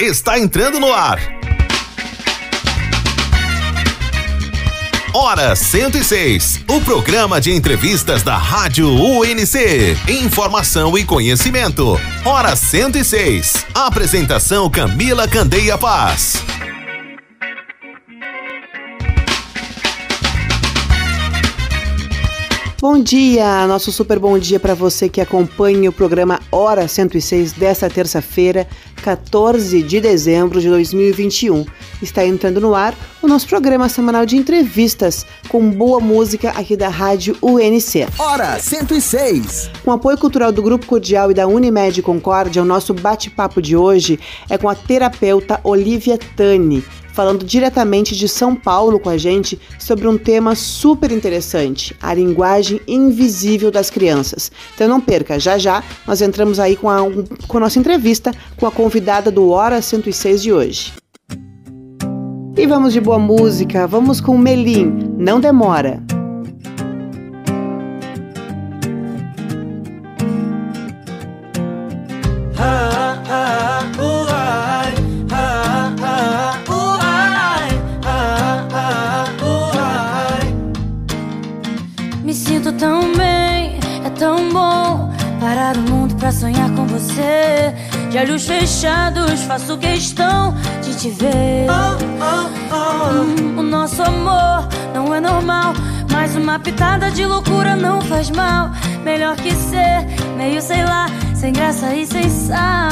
está entrando no ar. Hora 106, o programa de entrevistas da Rádio UNC. Informação e conhecimento. Hora 106. Apresentação Camila Candeia Paz. Bom dia, nosso super bom dia para você que acompanha o programa Hora 106 desta terça-feira, 14 de dezembro de 2021. Está entrando no ar o nosso programa semanal de entrevistas com boa música aqui da Rádio UNC. Hora 106. Com apoio cultural do Grupo Cordial e da Unimed Concórdia, o nosso bate-papo de hoje é com a terapeuta Olivia Tani falando diretamente de São Paulo com a gente sobre um tema super interessante, a linguagem invisível das crianças. Então não perca, já já nós entramos aí com a, com a nossa entrevista com a convidada do Hora 106 de hoje. E vamos de boa música, vamos com Melim, não demora. Sonhar com você. De olhos fechados, faço questão de te ver. Oh, oh, oh. Hum, o nosso amor não é normal, mas uma pitada de loucura não faz mal. Melhor que ser meio, sei lá, sem graça e sem sal.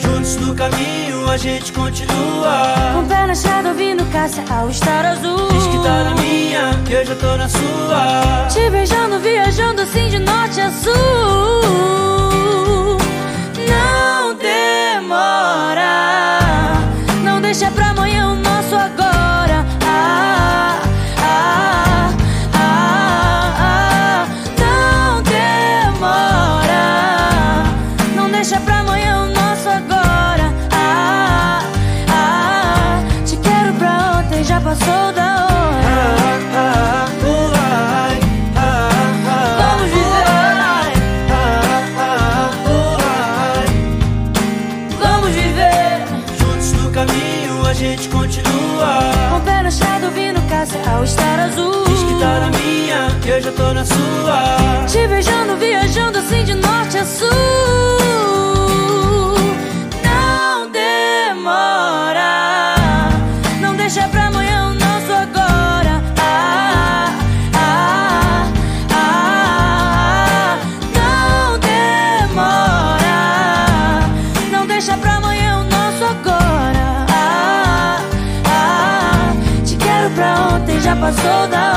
Juntos no caminho a gente continua. Com pé na estrada ouvindo Cássia ao estar azul. Diz que tá na minha, que eu já tô na sua. Te beijando, viajando assim de norte a sul. Não demora, não deixa pra na sua. Te beijando, viajando assim de norte a sul. Não demora, não deixa pra amanhã o nosso agora. Ah, ah, ah, não demora, não deixa pra amanhã o nosso agora. Ah, ah, te quero pra ontem já passou da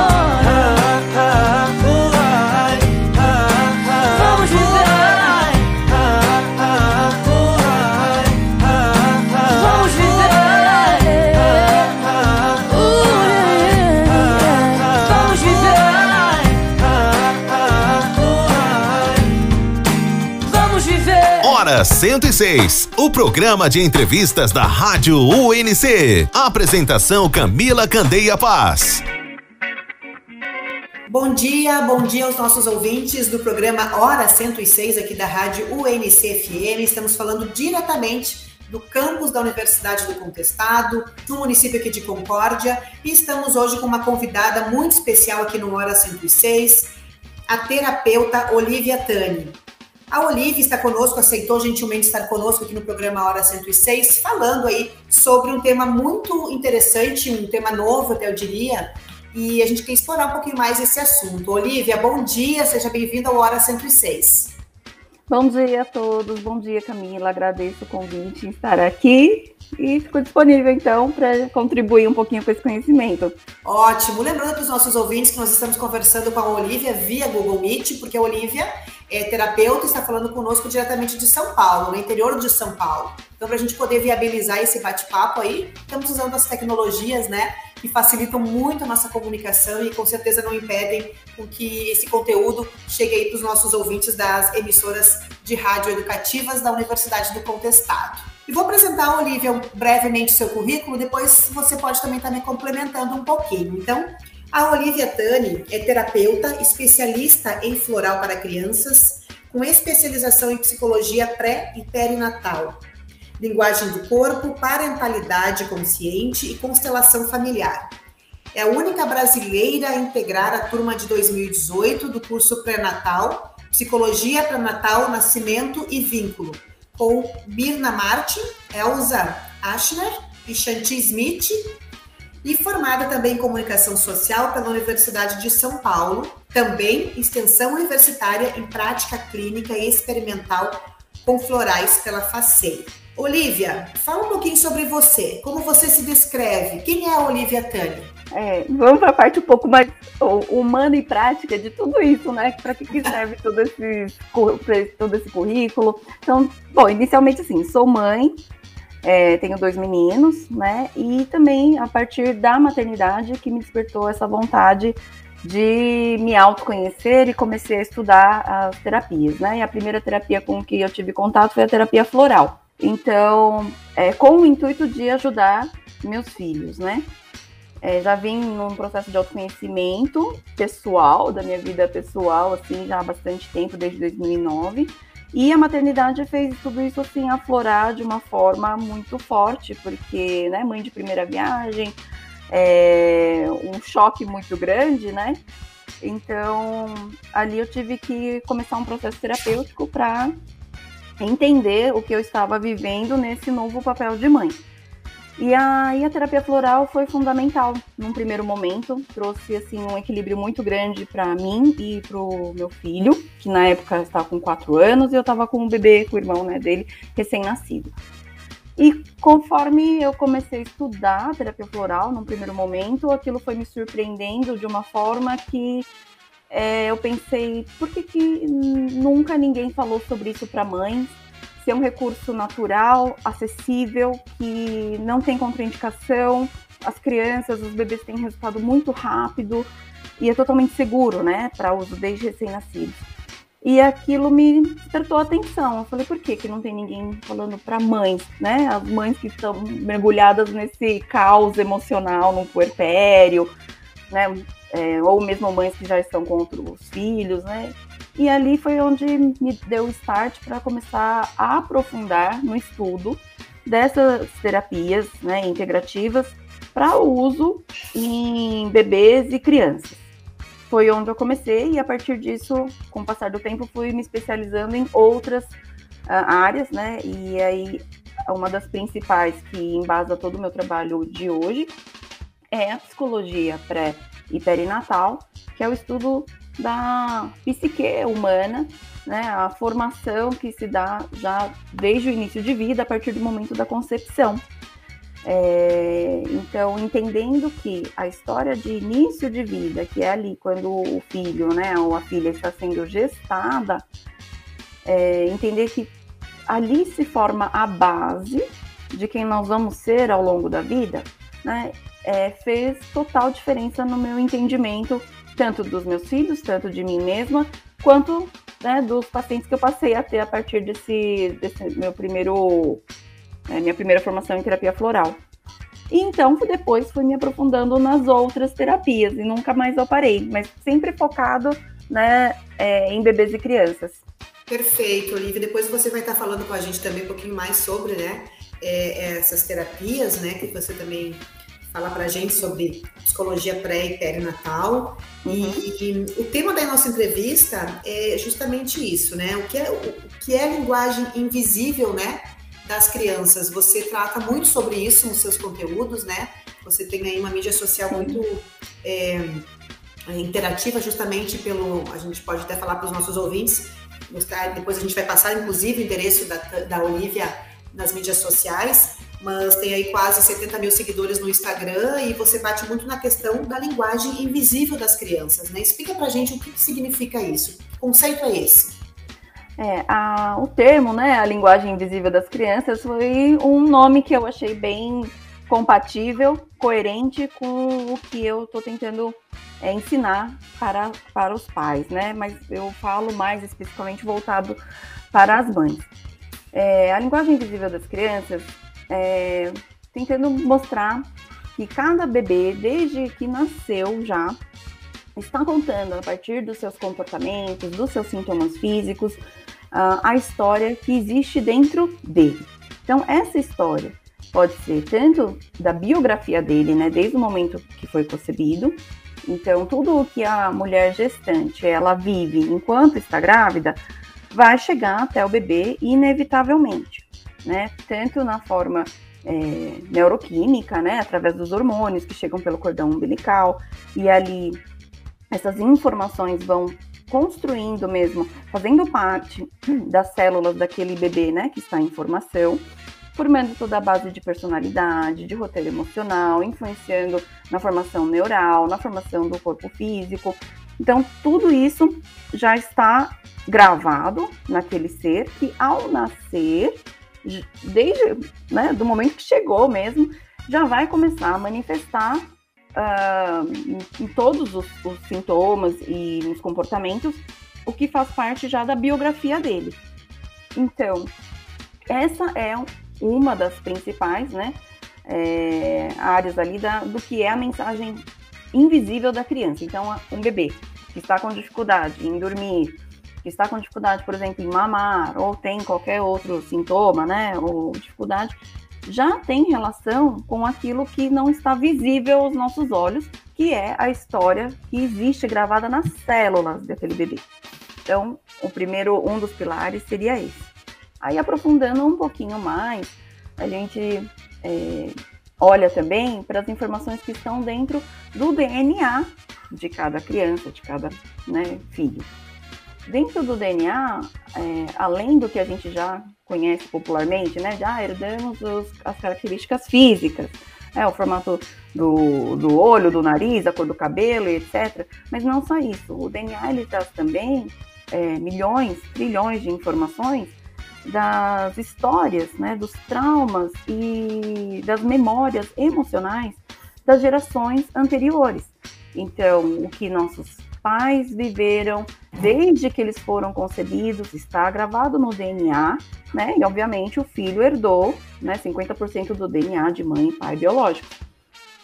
Hora 106, o programa de entrevistas da Rádio UNC. Apresentação Camila Candeia Paz. Bom dia, bom dia aos nossos ouvintes do programa Hora 106 aqui da Rádio UNC-FM. Estamos falando diretamente do campus da Universidade do Contestado, no município aqui de Concórdia, e estamos hoje com uma convidada muito especial aqui no Hora 106, a terapeuta Olivia Tani. A Olivia está conosco, aceitou gentilmente estar conosco aqui no programa Hora 106, falando aí sobre um tema muito interessante, um tema novo, até eu diria, e a gente quer explorar um pouquinho mais esse assunto. Olivia, bom dia, seja bem-vinda ao Hora 106. Bom dia a todos, bom dia Camila, agradeço o convite em estar aqui e fico disponível então para contribuir um pouquinho com esse conhecimento. Ótimo, lembrando para os nossos ouvintes que nós estamos conversando com a Olivia via Google Meet, porque a Olivia é terapeuta e está falando conosco diretamente de São Paulo, no interior de São Paulo. Então, para a gente poder viabilizar esse bate-papo aí, estamos usando as tecnologias, né, que facilitam muito a nossa comunicação e com certeza não impedem com que esse conteúdo chegue aí para os nossos ouvintes das emissoras de rádio educativas da Universidade do Contestado. E vou apresentar, Olivia, brevemente seu currículo, depois você pode também estar me complementando um pouquinho. Então, a Olivia Tani é terapeuta, especialista em floral para crianças, com especialização em psicologia pré e perinatal. linguagem do corpo, parentalidade consciente e constelação familiar. É a única brasileira a integrar a turma de 2018 do curso pré-natal, Psicologia Pré-Natal, Nascimento e Vínculo, com Mirna Martin, Elza Aschner e Shanti Smith, e formada também em Comunicação Social pela Universidade de São Paulo, também extensão universitária em prática clínica e experimental com florais pela FACEI. Olivia, fala um pouquinho sobre você. Como você se descreve? Quem é a Olivia Tani? É, vamos para a parte um pouco mais humana e prática de tudo isso, né? Para que, que serve todo esse, todo esse currículo? Então, bom, inicialmente assim, sou mãe, é, tenho dois meninos, né? E também a partir da maternidade que me despertou essa vontade de me autoconhecer e comecei a estudar as terapias, né? E a primeira terapia com que eu tive contato foi a terapia floral. Então, é, com o intuito de ajudar meus filhos, né? É, já vim num processo de autoconhecimento pessoal, da minha vida pessoal, assim, já há bastante tempo, desde 2009. E a maternidade fez tudo isso, assim, aflorar de uma forma muito forte, porque, né, mãe de primeira viagem, é, um choque muito grande, né? Então, ali eu tive que começar um processo terapêutico para entender o que eu estava vivendo nesse novo papel de mãe. E aí a terapia floral foi fundamental num primeiro momento, trouxe assim um equilíbrio muito grande para mim e para o meu filho, que na época estava com quatro anos e eu estava com um bebê, com o irmão né, dele, recém-nascido. E conforme eu comecei a estudar terapia floral, num primeiro momento, aquilo foi me surpreendendo de uma forma que é, eu pensei, por que, que nunca ninguém falou sobre isso para mães? ser é um recurso natural, acessível, que não tem contraindicação, as crianças, os bebês têm resultado muito rápido e é totalmente seguro, né, para uso desde recém-nascidos. E aquilo me despertou a atenção. Eu falei, por que, que não tem ninguém falando para mães, né? As mães que estão mergulhadas nesse caos emocional, no puerpério, né? É, ou mesmo mães que já estão com outros filhos, né? E ali foi onde me deu o start para começar a aprofundar no estudo dessas terapias né, integrativas para uso em bebês e crianças. Foi onde eu comecei e a partir disso, com o passar do tempo, fui me especializando em outras uh, áreas, né? E aí uma das principais que embasa todo o meu trabalho de hoje é a psicologia pré e perinatal, que é o estudo da psique humana, né, a formação que se dá já desde o início de vida, a partir do momento da concepção. É, então, entendendo que a história de início de vida, que é ali quando o filho, né, ou a filha está sendo gestada, é, entender que ali se forma a base de quem nós vamos ser ao longo da vida, né, é, fez total diferença no meu entendimento tanto dos meus filhos, tanto de mim mesma, quanto né, dos pacientes que eu passei a ter a partir desse, desse meu primeiro, é, minha primeira formação em terapia floral. E então, depois fui me aprofundando nas outras terapias e nunca mais eu parei, mas sempre focado né, é, em bebês e crianças. Perfeito, Olivia. Depois você vai estar falando com a gente também um pouquinho mais sobre né, é, essas terapias, né, que você também falar para a gente sobre psicologia pré e perinatal. Uhum. E, e, o tema da nossa entrevista é justamente isso, né? O que é, o que é linguagem invisível, né? Das crianças. Você trata muito sobre isso nos seus conteúdos, né? Você tem aí uma mídia social muito é, interativa, justamente pelo. A gente pode até falar para os nossos ouvintes. Depois a gente vai passar, inclusive, o endereço da, da Olivia nas mídias sociais mas tem aí quase 70 mil seguidores no Instagram e você bate muito na questão da linguagem invisível das crianças, né? Explica pra gente o que significa isso. Que conceito é esse? É, a, o termo, né, a linguagem invisível das crianças, foi um nome que eu achei bem compatível, coerente com o que eu estou tentando é, ensinar para, para os pais, né? Mas eu falo mais especificamente voltado para as mães. É, a linguagem invisível das crianças é, tentando mostrar que cada bebê, desde que nasceu já, está contando a partir dos seus comportamentos, dos seus sintomas físicos, a história que existe dentro dele. Então, essa história pode ser tanto da biografia dele, né, desde o momento que foi concebido. Então, tudo o que a mulher gestante ela vive enquanto está grávida vai chegar até o bebê inevitavelmente, né? Tanto na forma é, neuroquímica, né, através dos hormônios que chegam pelo cordão umbilical, e ali essas informações vão construindo mesmo, fazendo parte das células daquele bebê, né, que está em formação, formando toda a base de personalidade, de roteiro emocional, influenciando na formação neural, na formação do corpo físico. Então, tudo isso já está gravado naquele ser que, ao nascer, desde né, do momento que chegou mesmo, já vai começar a manifestar uh, em, em, todos os, os, sintomas e nos comportamentos o que faz parte já da biografia dele. Então, essa é uma das principais né, é, áreas ali da, do que é a mensagem invisível da criança. Então, um bebê que está com dificuldade em dormir, que está com dificuldade, por exemplo, em mamar, ou tem qualquer outro sintoma, né, ou dificuldade, já tem relação com aquilo que não está visível aos nossos olhos, que é a história que existe gravada nas células daquele bebê. Então, o primeiro, um dos pilares seria esse. Aí, aprofundando um pouquinho mais, a gente é, olha também para as informações que estão dentro do DNA de cada criança, de cada né, filho. Dentro do DNA, é, além do que a gente já conhece popularmente, né, já herdamos os, as características físicas, é, o formato do, do olho, do nariz, a cor do cabelo, etc. Mas não só isso, o DNA ele traz também é, milhões, trilhões de informações das histórias, né, dos traumas e das memórias emocionais das gerações anteriores. Então, o que nossos pais viveram desde que eles foram concebidos, está gravado no DNA, né? E obviamente o filho herdou, né, 50% do DNA de mãe e pai biológico.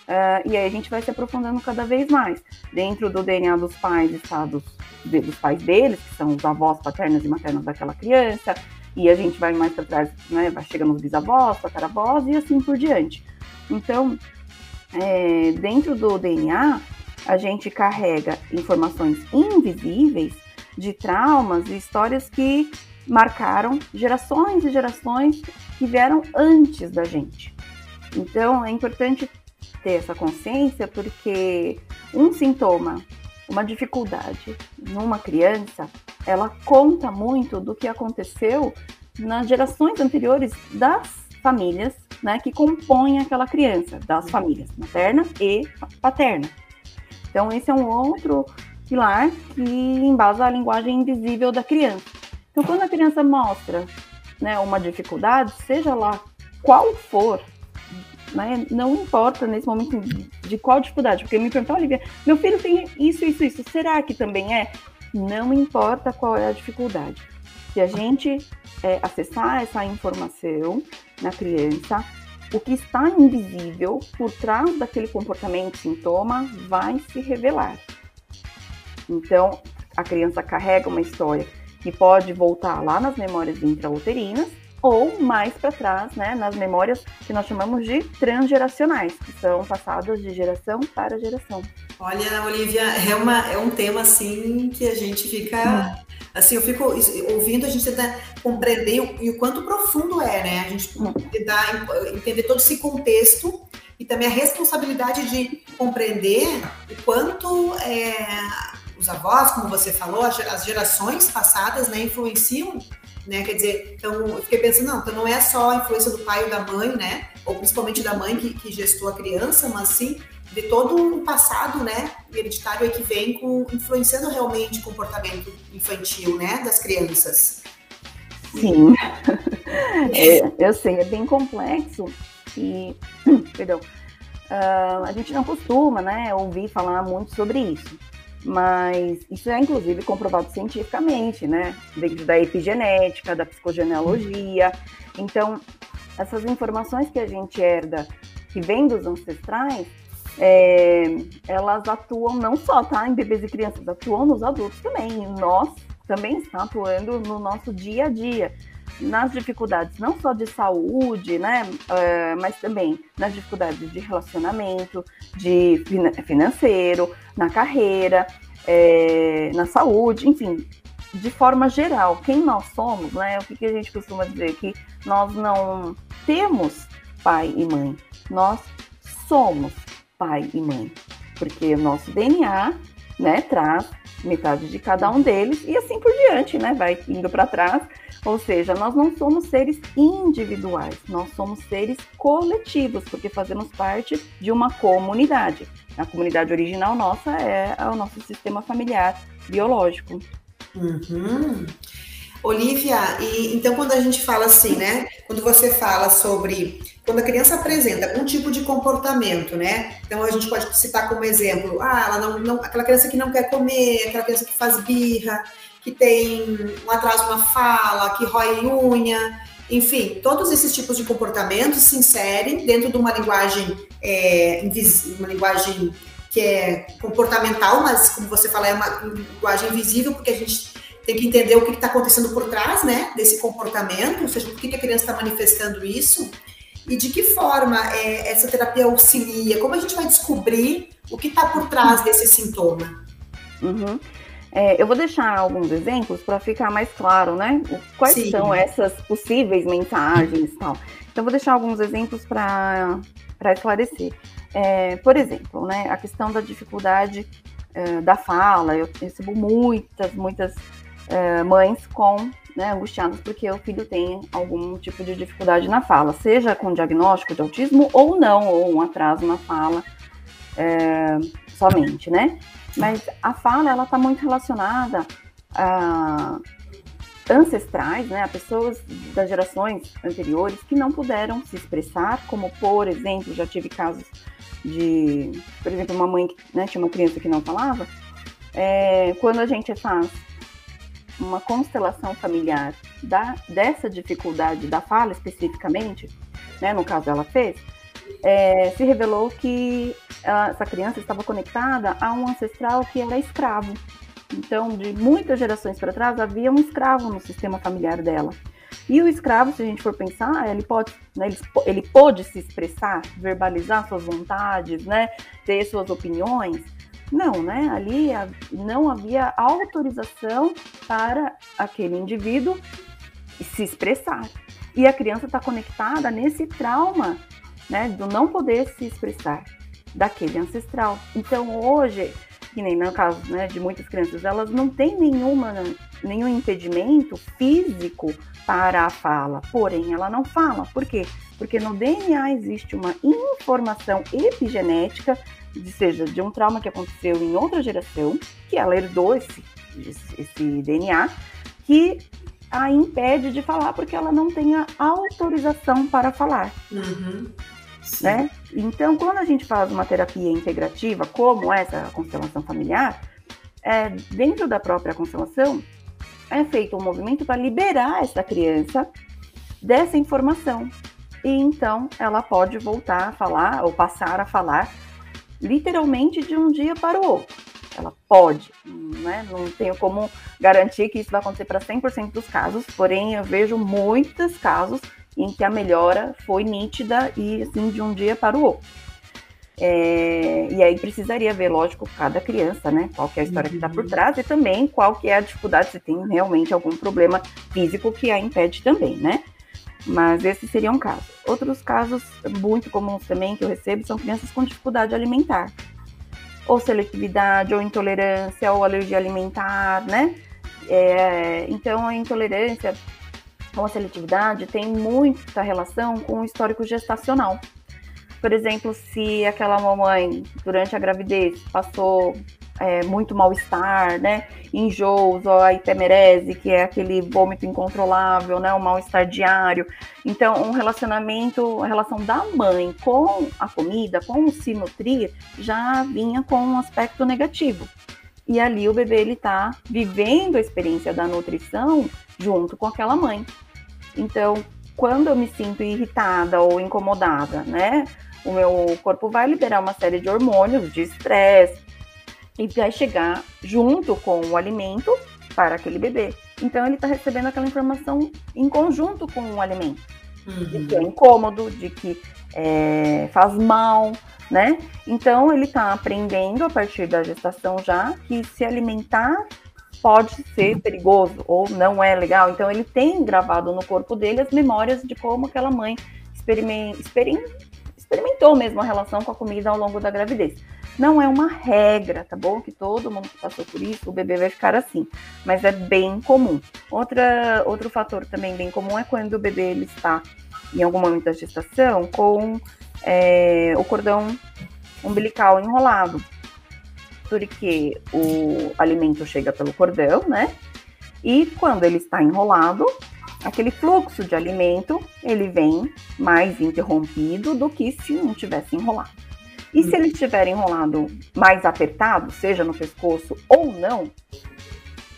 Uh, e aí a gente vai se aprofundando cada vez mais. Dentro do DNA dos pais está dos, dos pais deles, que são os avós paternos e maternos daquela criança, e a gente vai mais para trás, né, vai chegando nos bisavós, tataravós e assim por diante. Então, é, dentro do DNA, a gente carrega informações invisíveis de traumas e histórias que marcaram gerações e gerações que vieram antes da gente. Então é importante ter essa consciência porque um sintoma, uma dificuldade numa criança, ela conta muito do que aconteceu nas gerações anteriores das famílias né, que compõem aquela criança, das famílias materna e paterna. Então, esse é um outro pilar que embasa a linguagem invisível da criança. Então, quando a criança mostra né, uma dificuldade, seja lá qual for, né, não importa nesse momento de qual dificuldade, porque me perguntou, Olivia, meu filho tem isso, isso, isso, será que também é? Não importa qual é a dificuldade. Se a gente é, acessar essa informação na criança, o que está invisível por trás daquele comportamento sintoma vai se revelar. Então, a criança carrega uma história que pode voltar lá nas memórias intrauterinas ou mais para trás, né, nas memórias que nós chamamos de transgeracionais, que são passadas de geração para geração. Olha, Olivia, é, uma, é um tema assim que a gente fica hum. Assim, eu fico ouvindo, a gente tenta compreender o, e o quanto profundo é, né? A gente tentar entender todo esse contexto e também a responsabilidade de compreender o quanto é, os avós, como você falou, as gerações passadas, né, influenciam, né? Quer dizer, então eu fiquei pensando, não, então não é só a influência do pai ou da mãe, né? Ou principalmente da mãe que, que gestou a criança, mas sim de todo um passado, né, hereditário aí que vem com, influenciando realmente o comportamento infantil, né, das crianças. Sim, é, eu sei, é bem complexo e, perdão, uh, a gente não costuma, né, ouvir falar muito sobre isso, mas isso é inclusive comprovado cientificamente, né, dentro da epigenética, da psicogenealogia, então essas informações que a gente herda que vem dos ancestrais é, elas atuam não só tá, em bebês e crianças, atuam nos adultos também. Nós também está atuando no nosso dia a dia. nas dificuldades não só de saúde, né, uh, mas também nas dificuldades de relacionamento, de financeiro, na carreira, é, na saúde, enfim, de forma geral, quem nós somos, né? O que, que a gente costuma dizer? Que nós não temos pai e mãe, nós somos pai e mãe, porque o nosso DNA, né, traz metade de cada um deles e assim por diante, né? Vai indo para trás. Ou seja, nós não somos seres individuais, nós somos seres coletivos, porque fazemos parte de uma comunidade. A comunidade original nossa é o nosso sistema familiar biológico. Uhum. Olivia, e então quando a gente fala assim, né? Quando você fala sobre quando a criança apresenta algum tipo de comportamento, né? Então a gente pode citar como exemplo, ah, ela não, não aquela criança que não quer comer, aquela criança que faz birra, que tem um atraso na fala, que rói unha, enfim, todos esses tipos de comportamentos se inserem dentro de uma linguagem, é, uma linguagem que é comportamental, mas como você fala, é uma linguagem invisível, porque a gente tem que entender o que está acontecendo por trás, né, desse comportamento, ou seja, por que, que a criança está manifestando isso e de que forma é, essa terapia auxilia, como a gente vai descobrir o que está por trás desse sintoma. Uhum. É, eu vou deixar alguns exemplos para ficar mais claro, né? Quais Sim. são essas possíveis mensagens e tal. Então, vou deixar alguns exemplos para esclarecer. É, por exemplo, né, a questão da dificuldade é, da fala. Eu recebo muitas, muitas é, mães com né, angustiadas porque o filho tem algum tipo de dificuldade na fala, seja com diagnóstico de autismo ou não, ou um atraso na fala é, somente, né? Mas a fala, ela está muito relacionada a ancestrais, né, a pessoas das gerações anteriores que não puderam se expressar, como por exemplo, já tive casos de, por exemplo, uma mãe, né, tinha uma criança que não falava, é, quando a gente faz uma constelação familiar da, dessa dificuldade da fala especificamente, né, no caso ela fez, é, se revelou que ela, essa criança estava conectada a um ancestral que era escravo. Então, de muitas gerações para trás, havia um escravo no sistema familiar dela. E o escravo, se a gente for pensar, ele pode, né, ele, ele pode se expressar, verbalizar suas vontades, né, ter suas opiniões. Não, né? Ali não havia autorização para aquele indivíduo se expressar. E a criança está conectada nesse trauma, né, do não poder se expressar daquele ancestral. Então, hoje, que nem no caso né, de muitas crianças, elas não têm nenhuma, nenhum impedimento físico para a fala, porém ela não fala. Por quê? Porque no DNA existe uma informação epigenética seja de um trauma que aconteceu em outra geração, que ela herdou esse, esse DNA, que a impede de falar porque ela não tem a autorização para falar. Uhum. Né? Então, quando a gente faz uma terapia integrativa, como essa constelação familiar, é, dentro da própria constelação, é feito um movimento para liberar essa criança dessa informação. E então ela pode voltar a falar ou passar a falar literalmente de um dia para o outro. Ela pode, né? não tenho como garantir que isso vai acontecer para 100% dos casos, porém eu vejo muitos casos em que a melhora foi nítida e assim de um dia para o outro. É, e aí precisaria ver, lógico, cada criança, né? Qual é a história que está por uhum. trás e também qual que é a dificuldade, se tem realmente algum problema físico que a impede também, né? Mas esse seria um caso. Outros casos muito comuns também que eu recebo são crianças com dificuldade alimentar. Ou seletividade, ou intolerância, ou alergia alimentar, né? É, então, a intolerância ou a seletividade tem muita relação com o histórico gestacional. Por exemplo, se aquela mamãe, durante a gravidez, passou é, muito mal-estar, né? Enjoos, ou a hipemerese, que é aquele vômito incontrolável, né? O mal-estar diário. Então, um relacionamento, a relação da mãe com a comida, com o se nutrir, já vinha com um aspecto negativo. E ali o bebê ele tá vivendo a experiência da nutrição junto com aquela mãe. Então, quando eu me sinto irritada ou incomodada, né? O meu corpo vai liberar uma série de hormônios de estresse, e vai chegar junto com o alimento para aquele bebê. Então ele está recebendo aquela informação em conjunto com o alimento, uhum. de que é incômodo, de que é, faz mal, né? Então ele está aprendendo a partir da gestação já que se alimentar pode ser perigoso ou não é legal. Então ele tem gravado no corpo dele as memórias de como aquela mãe experimentou mesmo a relação com a comida ao longo da gravidez. Não é uma regra, tá bom? Que todo mundo que passou por isso, o bebê vai ficar assim, mas é bem comum. Outra, outro fator também bem comum é quando o bebê ele está em algum momento da gestação com é, o cordão umbilical enrolado, porque o alimento chega pelo cordão, né? E quando ele está enrolado, aquele fluxo de alimento ele vem mais interrompido do que se não tivesse enrolado. E se ele estiver enrolado mais apertado, seja no pescoço ou não,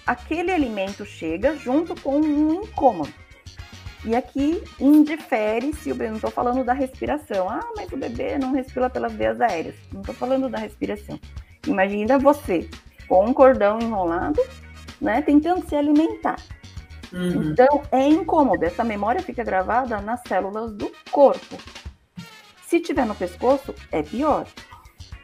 aquele alimento chega junto com um incômodo. E aqui indifere se o bebê, não estou falando da respiração. Ah, mas o bebê não respira pelas vias aéreas. Não estou falando da respiração. Imagina você com um cordão enrolado, né, tentando se alimentar. Uhum. Então é incômodo. Essa memória fica gravada nas células do corpo. Se tiver no pescoço, é pior.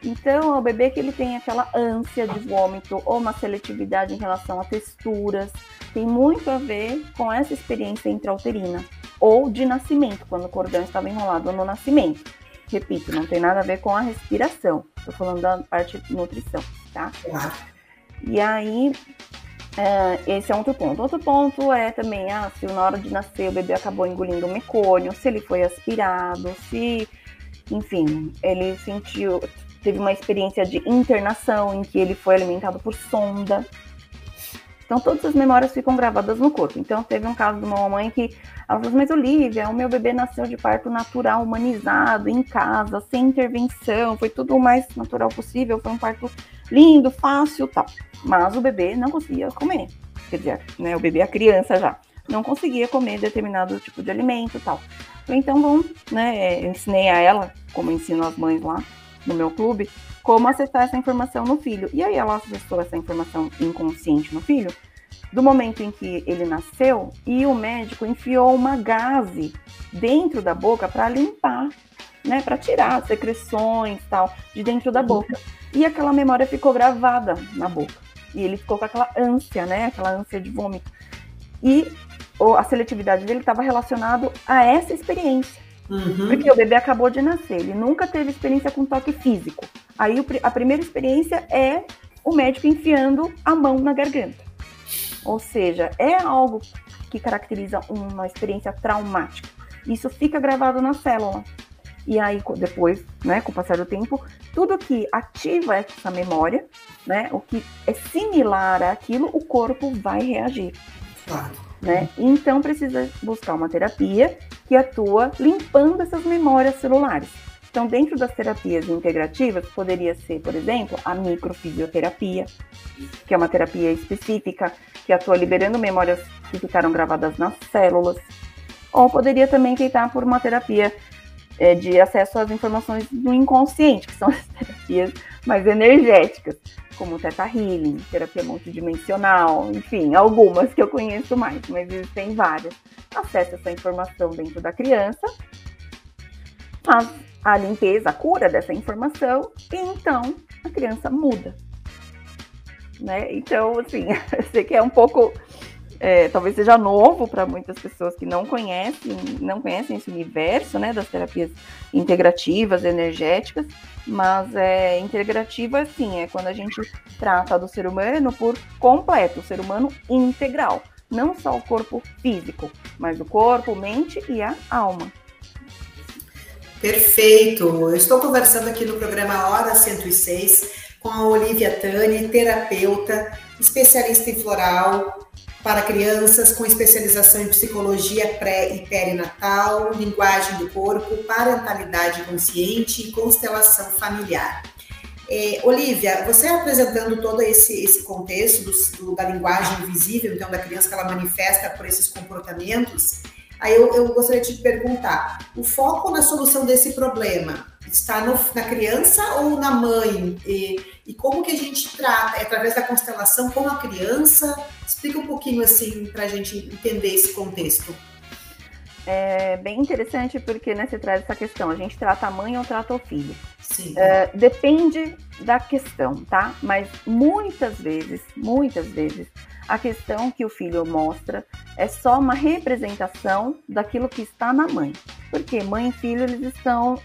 Então, é o bebê que ele tem aquela ânsia de vômito ou uma seletividade em relação a texturas, tem muito a ver com essa experiência intrauterina ou de nascimento, quando o cordão estava enrolado no nascimento. Repito, não tem nada a ver com a respiração. Estou falando da parte de nutrição, tá? E aí, esse é outro ponto. Outro ponto é também, ah, se na hora de nascer o bebê acabou engolindo o mecônio, se ele foi aspirado, se, enfim, ele sentiu, teve uma experiência de internação em que ele foi alimentado por sonda. Então, todas as memórias ficam gravadas no corpo. Então, teve um caso de uma mamãe que ela falou: Mas Olivia, o meu bebê nasceu de parto natural, humanizado, em casa, sem intervenção, foi tudo o mais natural possível, foi um parto lindo, fácil tal. Mas o bebê não conseguia comer. Quer dizer, né, o bebê, a criança já, não conseguia comer determinado tipo de alimento tal. Então, vamos, né, eu ensinei a ela, como ensino as mães lá no meu clube, como acessar essa informação no filho. E aí ela acessou essa informação inconsciente no filho, do momento em que ele nasceu, e o médico enfiou uma gase dentro da boca para limpar, né, para tirar secreções tal de dentro da boca. E aquela memória ficou gravada na boca. E ele ficou com aquela ânsia, né, aquela ânsia de vômito. E a seletividade dele estava relacionado a essa experiência. Uhum. Porque o bebê acabou de nascer, ele nunca teve experiência com toque físico. Aí a primeira experiência é o médico enfiando a mão na garganta. Ou seja, é algo que caracteriza uma experiência traumática. Isso fica gravado na célula. E aí, depois, né, com o passar do tempo, tudo que ativa essa memória, né, o que é similar àquilo, o corpo vai reagir. Claro. Né? Então precisa buscar uma terapia que atua limpando essas memórias celulares. Então, dentro das terapias integrativas, poderia ser, por exemplo, a microfisioterapia, que é uma terapia específica que atua liberando memórias que ficaram gravadas nas células. Ou poderia também tentar por uma terapia é, de acesso às informações do inconsciente, que são as terapias mais energéticas, como Theta Healing, terapia multidimensional, enfim, algumas que eu conheço mais, mas existem várias. Acesse essa informação dentro da criança, faz a limpeza, a cura dessa informação, e então a criança muda. Né? Então, assim, eu sei que é um pouco é, talvez seja novo para muitas pessoas que não conhecem, não conhecem esse universo, né, das terapias integrativas, energéticas, mas é integrativa, sim, é quando a gente trata do ser humano por completo, o ser humano integral, não só o corpo físico, mas o corpo, mente e a alma. Perfeito. Eu estou conversando aqui no programa Hora 106 com a Olivia Tani, terapeuta, especialista em floral, para crianças com especialização em psicologia pré e perinatal, linguagem do corpo, parentalidade consciente e constelação familiar. É, Olivia, você apresentando todo esse, esse contexto do, do, da linguagem visível, então da criança que ela manifesta por esses comportamentos, aí eu, eu gostaria de te perguntar, o foco na solução desse problema Está no, na criança ou na mãe? E, e, como que a gente trata? É através da constelação com a criança? Explica um pouquinho assim para a gente entender esse contexto. É bem interessante porque né, você traz essa questão: a gente trata a mãe ou trata o filho? Sim. É, depende da questão, tá? Mas muitas vezes, muitas vezes, a questão que o filho mostra é só uma representação daquilo que está na mãe. Porque mãe e filho eles estão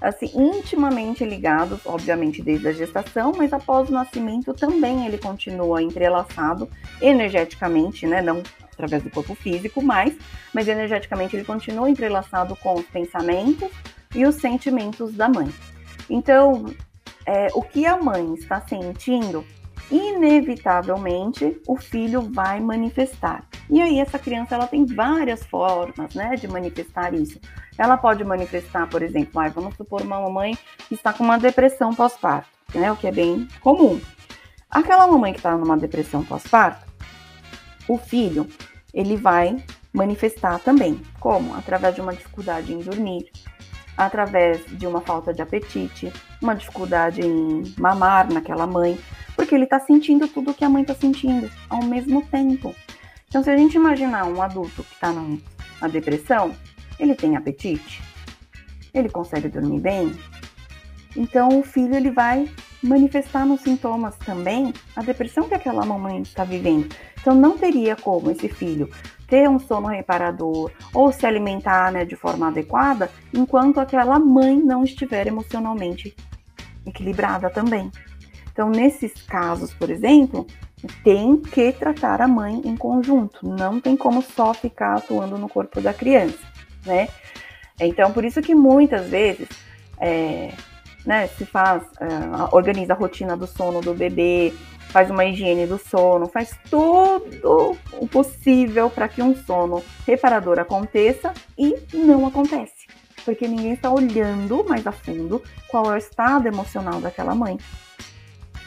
assim intimamente ligados, obviamente desde a gestação, mas após o nascimento também ele continua entrelaçado energeticamente, né, não através do corpo físico, mais, mas energeticamente ele continua entrelaçado com os pensamentos e os sentimentos da mãe. Então, é, o que a mãe está sentindo inevitavelmente o filho vai manifestar. E aí essa criança ela tem várias formas, né, de manifestar isso. Ela pode manifestar, por exemplo, ah, vamos supor uma mamãe que está com uma depressão pós-parto, né, o que é bem comum. Aquela mamãe que está numa depressão pós-parto, o filho ele vai manifestar também, como através de uma dificuldade em dormir, através de uma falta de apetite, uma dificuldade em mamar naquela mãe, porque ele está sentindo tudo o que a mãe está sentindo ao mesmo tempo. Então, se a gente imaginar um adulto que está na depressão, ele tem apetite, ele consegue dormir bem, então o filho ele vai manifestar nos sintomas também a depressão que aquela mamãe está vivendo. Então não teria como esse filho ter um sono reparador ou se alimentar né, de forma adequada enquanto aquela mãe não estiver emocionalmente equilibrada também. Então, nesses casos, por exemplo, tem que tratar a mãe em conjunto, não tem como só ficar atuando no corpo da criança, né? Então, por isso que muitas vezes é, né, se faz, é, organiza a rotina do sono do bebê, faz uma higiene do sono, faz tudo o possível para que um sono reparador aconteça e não acontece. Porque ninguém está olhando mais a fundo qual é o estado emocional daquela mãe.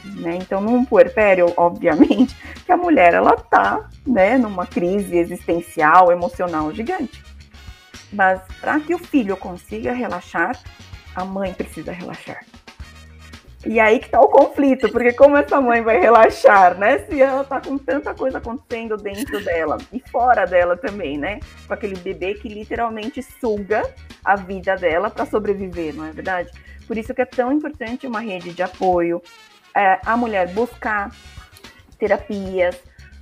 Né? Então, num puerpério, obviamente, que a mulher ela tá, né, numa crise existencial, emocional gigante. Mas para que o filho consiga relaxar, a mãe precisa relaxar. E aí que tá o conflito, porque como essa mãe vai relaxar, né? Se ela tá com tanta coisa acontecendo dentro dela e fora dela também, né? Com aquele bebê que literalmente suga a vida dela para sobreviver, não é verdade? Por isso que é tão importante uma rede de apoio, é, a mulher buscar terapias,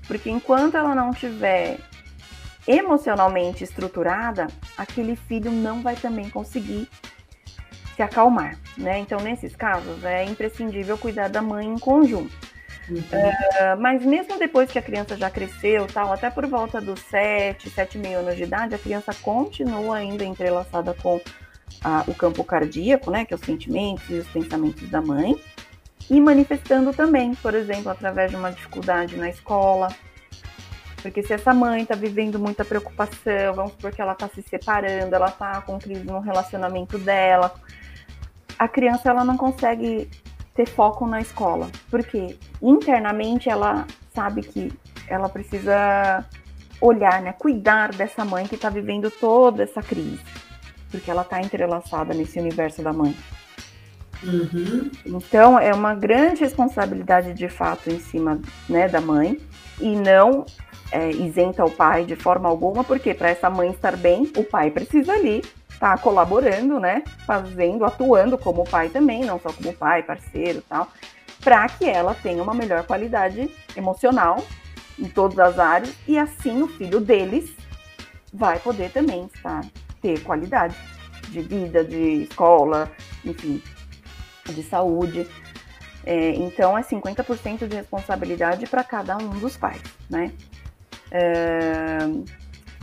porque enquanto ela não tiver emocionalmente estruturada, aquele filho não vai também conseguir se acalmar, né? Então, nesses casos, é imprescindível cuidar da mãe em conjunto. Uhum. Uh, mas mesmo depois que a criança já cresceu, tal, até por volta dos 7, 7 mil anos de idade, a criança continua ainda entrelaçada com a, o campo cardíaco, né, que é os sentimentos e os pensamentos da mãe, e manifestando também, por exemplo, através de uma dificuldade na escola, porque se essa mãe está vivendo muita preocupação, vamos supor que ela está se separando, ela está com crise no relacionamento dela, a criança ela não consegue ter foco na escola, porque internamente ela sabe que ela precisa olhar, né, cuidar dessa mãe que está vivendo toda essa crise, porque ela está entrelaçada nesse universo da mãe. Uhum. Então é uma grande responsabilidade de fato em cima né, da mãe e não é, isenta o pai de forma alguma, porque para essa mãe estar bem, o pai precisa ali estar tá colaborando, né? Fazendo, atuando como pai também, não só como pai, parceiro tal, para que ela tenha uma melhor qualidade emocional em todas as áreas e assim o filho deles vai poder também estar, ter qualidade de vida, de escola, enfim, de saúde. É, então é 50% de responsabilidade para cada um dos pais, né? É,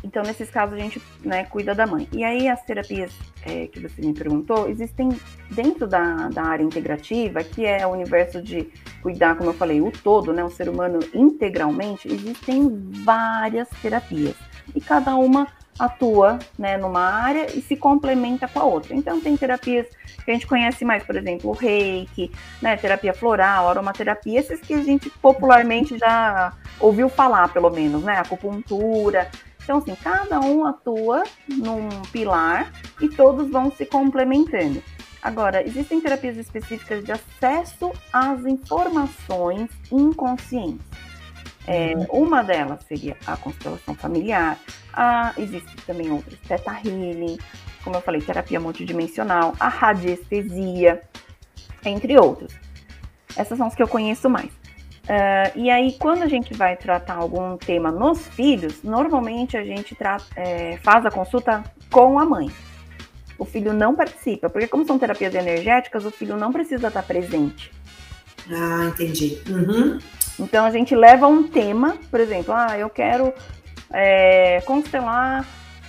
então, nesses casos, a gente né, cuida da mãe. E aí, as terapias é, que você me perguntou, existem dentro da, da área integrativa, que é o universo de cuidar, como eu falei, o todo, né, o ser humano integralmente, existem várias terapias. E cada uma atua né, numa área e se complementa com a outra. Então, tem terapias que a gente conhece mais, por exemplo, o reiki, né, terapia floral, aromaterapia, esses que a gente popularmente já ouviu falar, pelo menos, né, acupuntura. Então, assim, cada um atua num pilar e todos vão se complementando. Agora, existem terapias específicas de acesso às informações inconscientes. É, uma delas seria a constelação familiar. Ah, existem também outras, Theta Healing, como eu falei, terapia multidimensional, a radiestesia, entre outros. Essas são as que eu conheço mais. Uh, e aí, quando a gente vai tratar algum tema nos filhos, normalmente a gente trata, é, faz a consulta com a mãe. O filho não participa, porque como são terapias energéticas, o filho não precisa estar presente. Ah, entendi. Uhum. Então a gente leva um tema, por exemplo, ah, eu quero é, constelar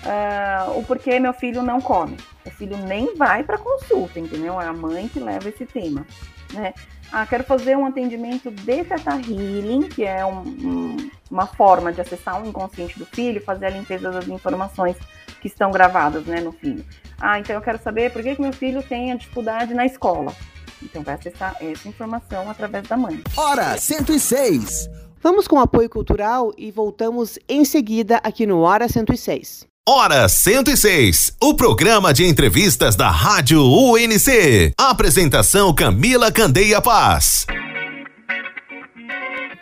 uh, o porquê meu filho não come. O filho nem vai para consulta, entendeu? É a mãe que leva esse tema, né? Ah, quero fazer um atendimento de Teta Healing, que é um, uma forma de acessar o inconsciente do filho, fazer a limpeza das informações que estão gravadas né, no filho. Ah, então eu quero saber por que, que meu filho tem a dificuldade na escola. Então vai acessar essa informação através da mãe. Hora 106. Vamos com apoio cultural e voltamos em seguida aqui no Hora 106. Hora 106, o programa de entrevistas da Rádio UNC. Apresentação Camila Candeia Paz.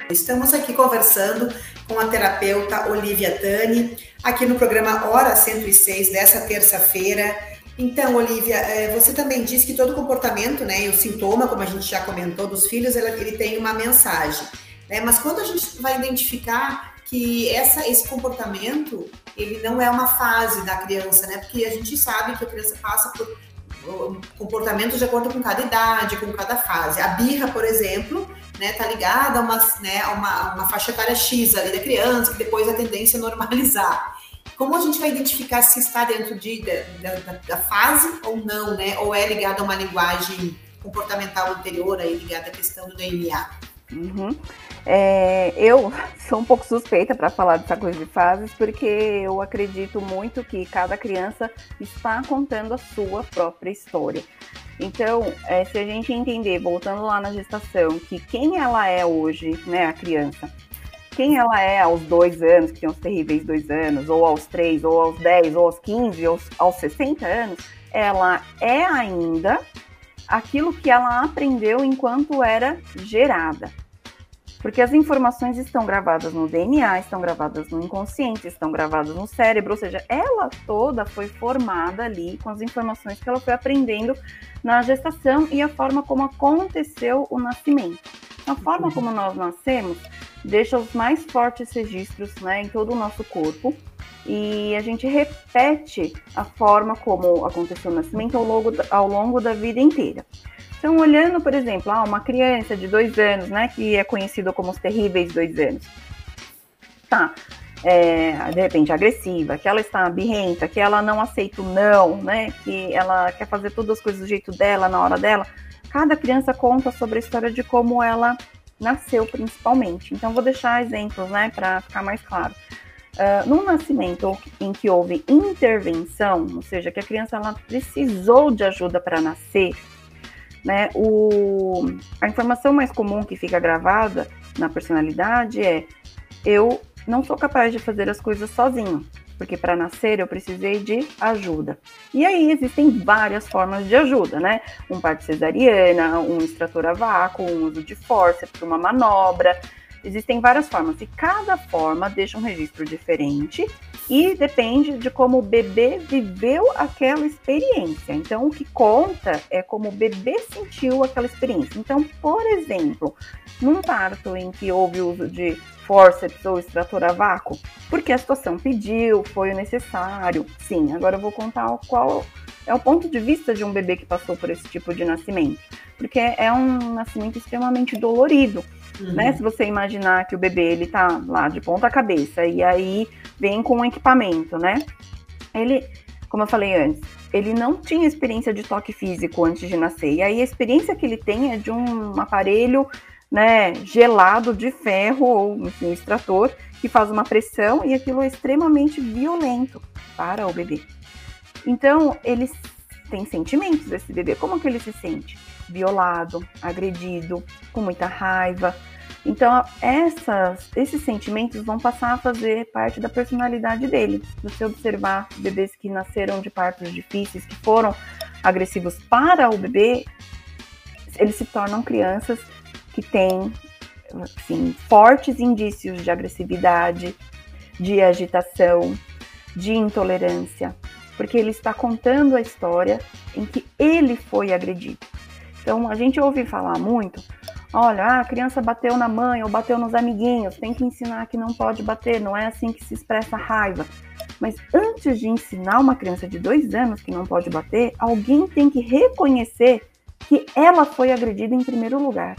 Estamos aqui conversando com a terapeuta Olivia Tani, aqui no programa Hora 106 dessa terça-feira. Então, Olivia, é, você também disse que todo comportamento, né, e o sintoma, como a gente já comentou, dos filhos, ele tem uma mensagem. Né? Mas quando a gente vai identificar que essa, esse comportamento ele não é uma fase da criança, né? Porque a gente sabe que a criança passa por comportamentos de acordo com cada idade, com cada fase. A birra, por exemplo, né, tá ligada a né, a uma, uma faixa etária X ali da criança, que depois a tendência é normalizar. Como a gente vai identificar se está dentro de, da, da, da fase ou não, né? Ou é ligado a uma linguagem comportamental anterior, aí ligada à questão do DNA? Uhum. É, eu sou um pouco suspeita para falar dessa coisa de fases, porque eu acredito muito que cada criança está contando a sua própria história. Então, é, se a gente entender, voltando lá na gestação, que quem ela é hoje, né, a criança, quem ela é aos dois anos, que tem os terríveis dois anos, ou aos três, ou aos dez, ou aos quinze, ou aos sessenta anos, ela é ainda aquilo que ela aprendeu enquanto era gerada. Porque as informações estão gravadas no DNA, estão gravadas no inconsciente, estão gravadas no cérebro, ou seja, ela toda foi formada ali com as informações que ela foi aprendendo na gestação e a forma como aconteceu o nascimento. A forma como nós nascemos deixa os mais fortes registros né, em todo o nosso corpo e a gente repete a forma como aconteceu o nascimento ao longo, ao longo da vida inteira. Então, olhando, por exemplo, ah, uma criança de dois anos, né, que é conhecida como os terríveis dois anos, tá, é, de repente agressiva, que ela está birrenta, que ela não aceita o não, né, que ela quer fazer todas as coisas do jeito dela, na hora dela. Cada criança conta sobre a história de como ela nasceu, principalmente. Então, vou deixar exemplos, né, para ficar mais claro. Uh, nascimento em que houve intervenção, ou seja, que a criança ela precisou de ajuda para nascer, né? O, a informação mais comum que fica gravada na personalidade é: eu não sou capaz de fazer as coisas sozinho, porque para nascer eu precisei de ajuda. E aí existem várias formas de ajuda, né? Um parto cesariana, um extrator a vácuo, um uso de forceps, uma manobra. Existem várias formas e cada forma deixa um registro diferente e depende de como o bebê viveu aquela experiência. Então, o que conta é como o bebê sentiu aquela experiência. Então, por exemplo, num parto em que houve uso de forceps ou extrator a vácuo, porque a situação pediu, foi o necessário. Sim, agora eu vou contar qual é o ponto de vista de um bebê que passou por esse tipo de nascimento, porque é um nascimento extremamente dolorido. Uhum. Né? Se você imaginar que o bebê ele tá lá de ponta cabeça e aí vem com um equipamento, né? Ele, como eu falei antes, ele não tinha experiência de toque físico antes de nascer. E aí a experiência que ele tem é de um aparelho, né, gelado de ferro ou enfim, um extrator que faz uma pressão e aquilo é extremamente violento para o bebê. Então, ele tem sentimentos esse bebê. Como que ele se sente? violado, agredido, com muita raiva. Então, essas, esses sentimentos vão passar a fazer parte da personalidade dele. Se você observar bebês que nasceram de partos difíceis, que foram agressivos para o bebê, eles se tornam crianças que têm assim, fortes indícios de agressividade, de agitação, de intolerância, porque ele está contando a história em que ele foi agredido. Então, a gente ouve falar muito, olha, a criança bateu na mãe ou bateu nos amiguinhos, tem que ensinar que não pode bater, não é assim que se expressa raiva. Mas antes de ensinar uma criança de dois anos que não pode bater, alguém tem que reconhecer que ela foi agredida em primeiro lugar.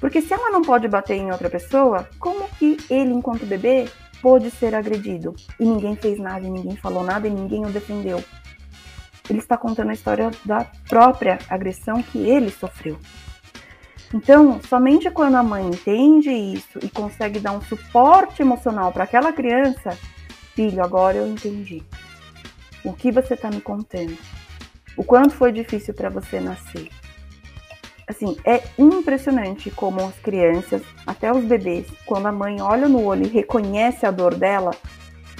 Porque se ela não pode bater em outra pessoa, como que ele, enquanto bebê, pôde ser agredido? E ninguém fez nada, e ninguém falou nada, e ninguém o defendeu. Ele está contando a história da própria agressão que ele sofreu. Então, somente quando a mãe entende isso e consegue dar um suporte emocional para aquela criança, filho, agora eu entendi. O que você está me contando? O quanto foi difícil para você nascer? Assim, é impressionante como as crianças, até os bebês, quando a mãe olha no olho e reconhece a dor dela,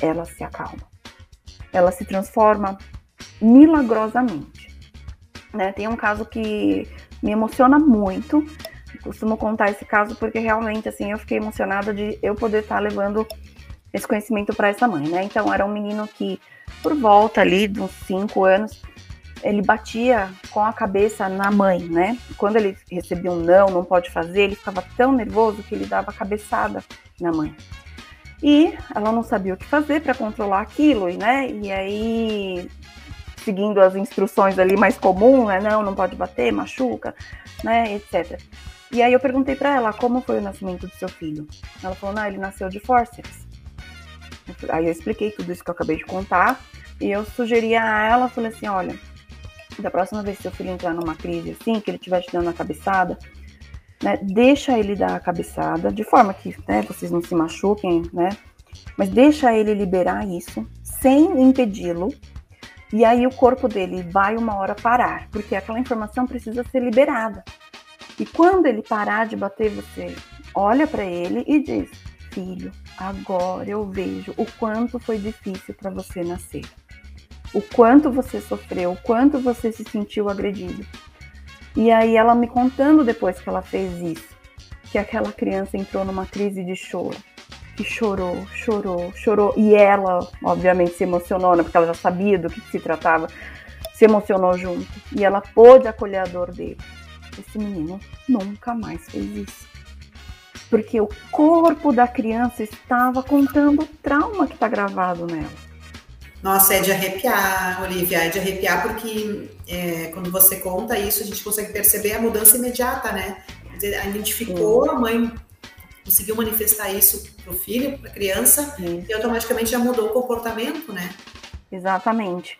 ela se acalma. Ela se transforma milagrosamente. Né? Tem um caso que me emociona muito. Costumo contar esse caso porque realmente assim eu fiquei emocionada de eu poder estar levando esse conhecimento para essa mãe, né? Então era um menino que por volta ali uns 5 anos ele batia com a cabeça na mãe, né? Quando ele recebia um não, não pode fazer, ele ficava tão nervoso que ele dava cabeçada na mãe. E ela não sabia o que fazer para controlar aquilo, né? E aí, seguindo as instruções ali mais comuns, né? Não, não pode bater, machuca, né? Etc. E aí eu perguntei para ela como foi o nascimento do seu filho. Ela falou, não, ele nasceu de fórceps. Aí eu expliquei tudo isso que eu acabei de contar. E eu sugeri a ela, falei assim, olha, da próxima vez que seu filho entrar numa crise assim, que ele estiver te dando a cabeçada, né, deixa ele dar a cabeçada, de forma que né, vocês não se machuquem, né? Mas deixa ele liberar isso, sem impedi-lo, e aí o corpo dele vai uma hora parar, porque aquela informação precisa ser liberada. E quando ele parar de bater, você olha para ele e diz: Filho, agora eu vejo o quanto foi difícil para você nascer o quanto você sofreu, o quanto você se sentiu agredido. E aí ela me contando depois que ela fez isso, que aquela criança entrou numa crise de choro, que chorou, chorou, chorou, e ela, obviamente, se emocionou, né, porque ela já sabia do que se tratava, se emocionou junto, e ela pôde acolher a dor dele. Esse menino nunca mais fez isso. Porque o corpo da criança estava contando o trauma que está gravado nela. Nossa, é de arrepiar, Olivia, é de arrepiar porque é, quando você conta isso, a gente consegue perceber a mudança imediata, né? Dizer, identificou, a mãe conseguiu manifestar isso para o filho, para a criança, Sim. e automaticamente já mudou o comportamento, né? Exatamente.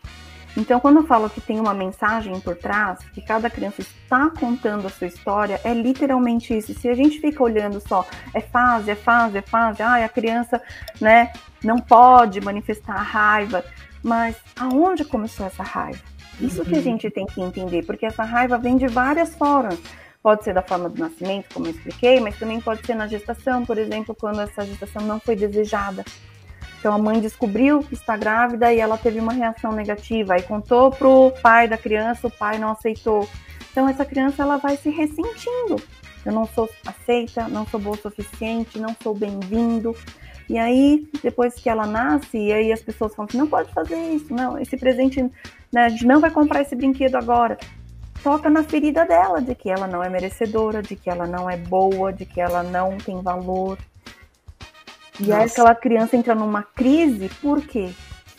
Então, quando eu falo que tem uma mensagem por trás, que cada criança está contando a sua história, é literalmente isso. Se a gente fica olhando só, é fase, é fase, é fase, ah, a criança, né, não pode manifestar raiva, mas aonde começou essa raiva? Isso uhum. que a uhum. gente tem que entender, porque essa raiva vem de várias formas. Pode ser da forma do nascimento, como eu expliquei, mas também pode ser na gestação, por exemplo, quando essa gestação não foi desejada. Então a mãe descobriu que está grávida e ela teve uma reação negativa e contou pro pai da criança, o pai não aceitou. Então essa criança ela vai se ressentindo. Eu não sou aceita, não sou boa o suficiente, não sou bem-vindo. E aí, depois que ela nasce, e aí as pessoas falam assim, não pode fazer isso, não, esse presente, né, a gente não vai comprar esse brinquedo agora. Toca na ferida dela, de que ela não é merecedora, de que ela não é boa, de que ela não tem valor. E Nossa. aí aquela criança entra numa crise, por quê?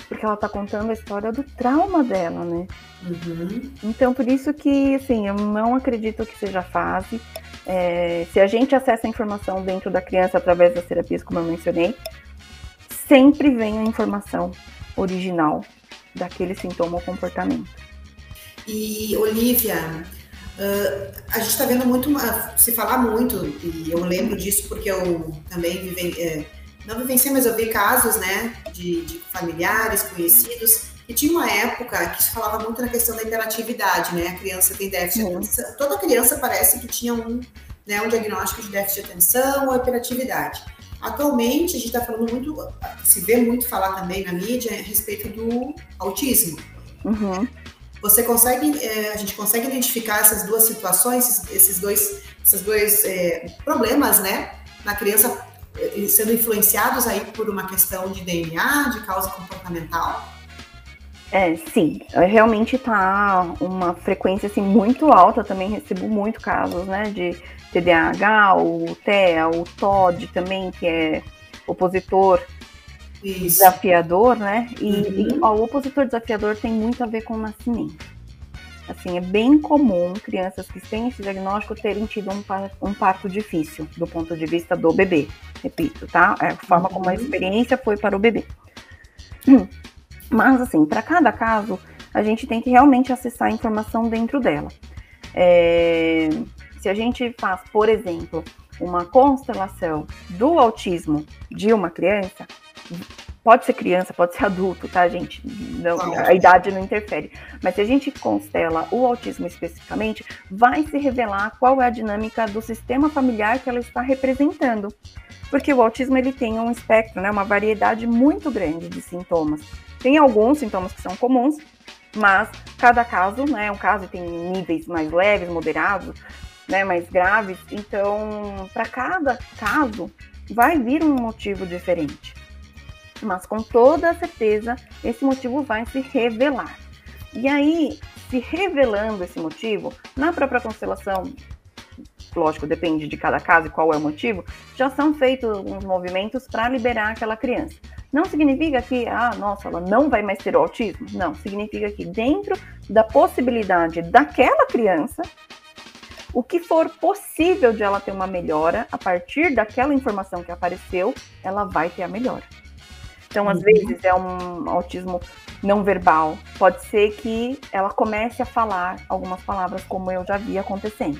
Porque ela tá contando a história do trauma dela, né? Uhum. Então, por isso que, assim, eu não acredito que seja fase. É, se a gente acessa a informação dentro da criança através das terapias, como eu mencionei, sempre vem a informação original daquele sintoma ou comportamento. E, Olivia, uh, a gente está vendo muito, se falar muito, e eu lembro disso porque eu também vivi, é, não vivenciei, mas eu vi casos, né, de, de familiares, conhecidos, e tinha uma época que se falava muito na questão da hiperatividade, né? A criança tem déficit de atenção. Toda criança parece que tinha um, né, um diagnóstico de déficit de atenção ou hiperatividade. Atualmente, a gente está falando muito, se vê muito falar também na mídia a respeito do autismo. Uhum. Você consegue, é, a gente consegue identificar essas duas situações, esses dois, esses dois é, problemas, né, na criança sendo influenciados aí por uma questão de DNA, de causa comportamental? É, sim, realmente tá uma frequência assim muito alta, também recebo muito casos, né, de TDAH, o TEA, o TOD também, que é opositor Isso. desafiador, né? E, uhum. e ó, o opositor desafiador tem muito a ver com o nascimento. Assim, é bem comum crianças que têm esse diagnóstico terem tido um, um parto difícil do ponto de vista do bebê. Repito, tá? É a forma como a uhum. experiência foi para o bebê. Mas, assim, para cada caso, a gente tem que realmente acessar a informação dentro dela. É, se a gente faz, por exemplo, uma constelação do autismo de uma criança, pode ser criança, pode ser adulto, tá, gente? Não, a idade não interfere. Mas se a gente constela o autismo especificamente, vai se revelar qual é a dinâmica do sistema familiar que ela está representando. Porque o autismo ele tem um espectro, né, uma variedade muito grande de sintomas. Tem alguns sintomas que são comuns, mas cada caso, né, é um caso tem níveis mais leves, moderados, né, mais graves. Então, para cada caso, vai vir um motivo diferente. Mas com toda certeza, esse motivo vai se revelar. E aí, se revelando esse motivo, na própria constelação, lógico, depende de cada caso e qual é o motivo, já são feitos alguns movimentos para liberar aquela criança. Não significa que, ah, nossa, ela não vai mais ter autismo. Não, significa que dentro da possibilidade daquela criança, o que for possível de ela ter uma melhora, a partir daquela informação que apareceu, ela vai ter a melhora. Então, às uhum. vezes, é um autismo não verbal. Pode ser que ela comece a falar algumas palavras, como eu já vi acontecendo.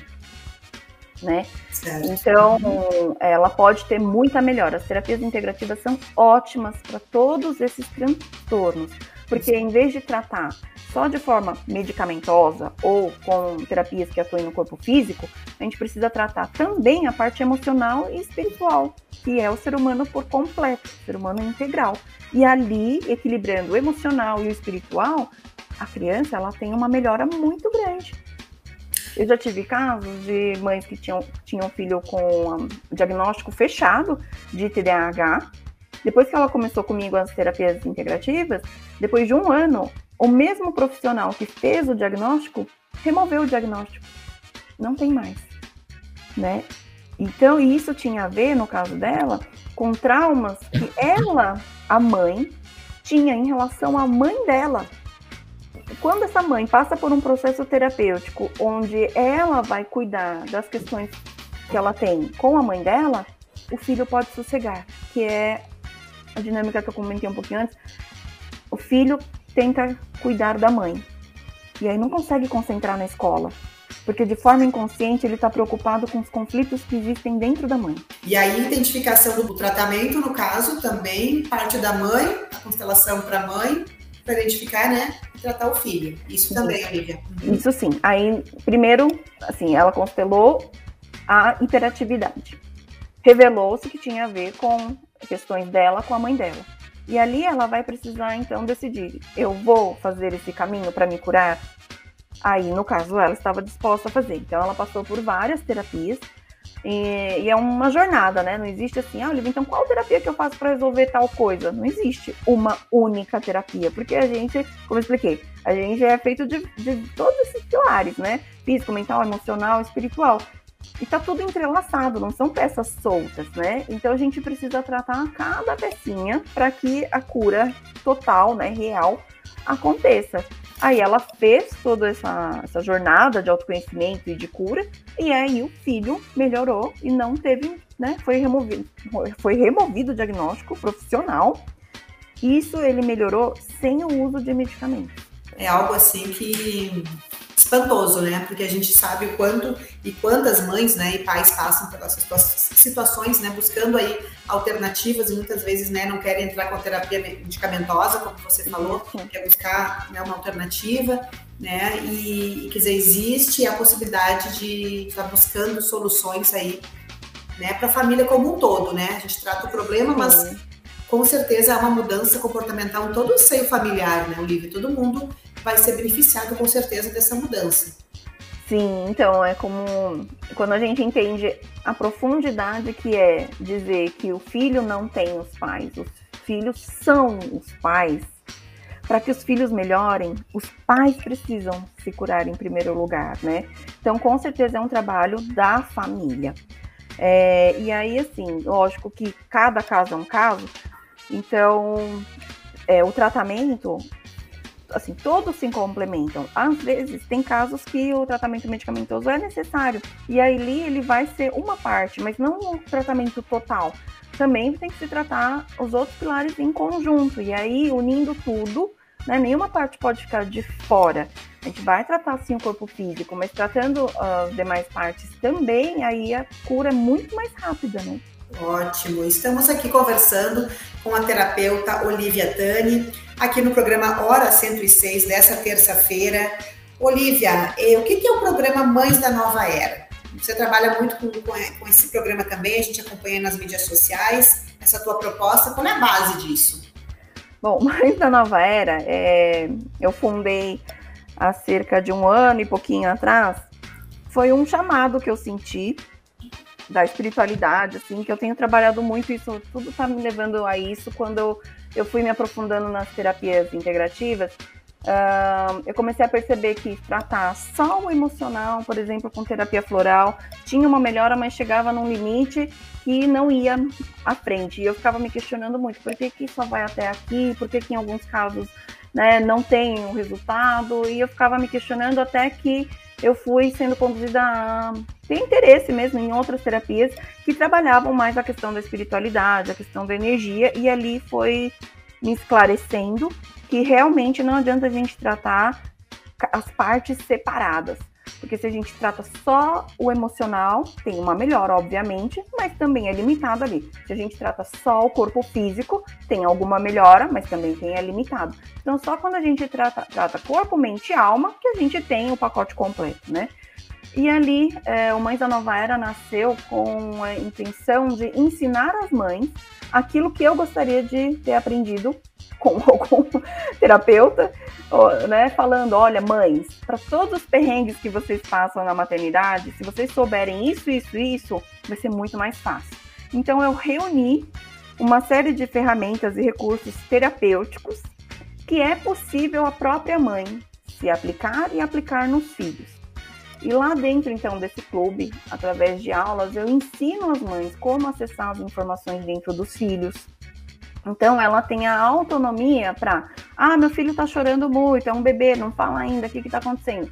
Né? Certo. Então, ela pode ter muita melhora. As terapias integrativas são ótimas para todos esses transtornos, porque em vez de tratar só de forma medicamentosa ou com terapias que atuem no corpo físico, a gente precisa tratar também a parte emocional e espiritual, que é o ser humano por completo, o ser humano integral. E ali, equilibrando o emocional e o espiritual, a criança ela tem uma melhora muito grande. Eu já tive casos de mães que tinham, tinham filho com um diagnóstico fechado de TDAH. Depois que ela começou comigo as terapias integrativas, depois de um ano, o mesmo profissional que fez o diagnóstico removeu o diagnóstico. Não tem mais, né? Então, isso tinha a ver, no caso dela, com traumas que ela, a mãe, tinha em relação à mãe dela. Quando essa mãe passa por um processo terapêutico onde ela vai cuidar das questões que ela tem com a mãe dela, o filho pode sossegar, que é a dinâmica que eu comentei um pouquinho antes. O filho tenta cuidar da mãe. E aí não consegue concentrar na escola. Porque de forma inconsciente ele está preocupado com os conflitos que existem dentro da mãe. E aí, a identificação do tratamento, no caso, também parte da mãe, a constelação para a mãe, para identificar, né, e tratar o filho. Isso também, Olivia. Uhum. Isso sim. Aí, primeiro, assim, ela constelou a hiperatividade. Revelou-se que tinha a ver com questões dela com a mãe dela. E ali ela vai precisar então decidir: eu vou fazer esse caminho para me curar? Aí, no caso, ela estava disposta a fazer. Então, ela passou por várias terapias. E, e é uma jornada, né? Não existe assim, ah, Olivia, então qual terapia que eu faço para resolver tal coisa? Não existe uma única terapia, porque a gente, como eu expliquei, a gente é feito de, de todos esses pilares, né? Físico, mental, emocional, espiritual. E tá tudo entrelaçado, não são peças soltas, né? Então a gente precisa tratar cada pecinha para que a cura total, né, real, aconteça. Aí ela fez toda essa, essa jornada de autoconhecimento e de cura, e aí o filho melhorou e não teve, né? Foi removido, foi removido o diagnóstico profissional. Isso ele melhorou sem o uso de medicamentos. É algo assim que espantoso, né? Porque a gente sabe o quanto e quantas mães, né, e pais passam pelas situações, né, buscando aí alternativas e muitas vezes, né, não querem entrar com a terapia medicamentosa, como você falou, quer buscar né, uma alternativa, né? E, quer dizer, existe a possibilidade de estar buscando soluções aí, né, para a família como um todo, né? A gente trata o problema, mas com certeza há uma mudança comportamental em todo o seio familiar, né, Olivia? Todo mundo vai ser beneficiado com certeza dessa mudança. Sim, então é como quando a gente entende a profundidade que é dizer que o filho não tem os pais, os filhos são os pais. Para que os filhos melhorem, os pais precisam se curar em primeiro lugar, né? Então, com certeza é um trabalho da família. É, e aí, assim, lógico que cada caso é um caso, então é, o tratamento assim, todos se complementam. Às vezes, tem casos que o tratamento medicamentoso é necessário, e aí ele vai ser uma parte, mas não o tratamento total. Também tem que se tratar os outros pilares em conjunto, e aí unindo tudo, né, nenhuma parte pode ficar de fora. A gente vai tratar sim o corpo físico, mas tratando ah, as demais partes também, aí a cura é muito mais rápida, né? Ótimo. Estamos aqui conversando com a terapeuta Olivia Tani, aqui no programa Hora 106 dessa terça-feira. Olivia, eh, o que é o programa Mães da Nova Era? Você trabalha muito com, com, esse programa também, a gente acompanha nas mídias sociais. Essa tua proposta, qual é a base disso? Bom, Mães da Nova Era, é, eu fundei há cerca de um ano e pouquinho atrás. Foi um chamado que eu senti da espiritualidade, assim, que eu tenho trabalhado muito isso, tudo tá me levando a isso quando eu, eu fui me aprofundando nas terapias integrativas. Uh, eu comecei a perceber que tratar só o emocional, por exemplo, com terapia floral, tinha uma melhora, mas chegava num limite que não ia à frente. E eu ficava me questionando muito, por que, que só vai até aqui? Por que, que em alguns casos né, não tem o resultado? E eu ficava me questionando até que eu fui sendo conduzida a ter interesse mesmo em outras terapias que trabalhavam mais a questão da espiritualidade, a questão da energia, e ali foi me esclarecendo que realmente não adianta a gente tratar as partes separadas. Porque se a gente trata só o emocional, tem uma melhora, obviamente, mas também é limitado ali. Se a gente trata só o corpo físico, tem alguma melhora, mas também tem é limitado. Então, só quando a gente trata, trata corpo, mente e alma, que a gente tem o pacote completo, né? E ali, é, o Mães da Nova Era nasceu com a intenção de ensinar as mães aquilo que eu gostaria de ter aprendido com algum terapeuta, né, falando, olha, mães, para todos os perrengues que vocês passam na maternidade, se vocês souberem isso, isso, isso, vai ser muito mais fácil. Então eu reuni uma série de ferramentas e recursos terapêuticos que é possível a própria mãe se aplicar e aplicar nos filhos. E lá dentro, então, desse clube, através de aulas, eu ensino as mães como acessar as informações dentro dos filhos. Então, ela tem a autonomia para, ah, meu filho está chorando muito, é um bebê, não fala ainda, o que está acontecendo?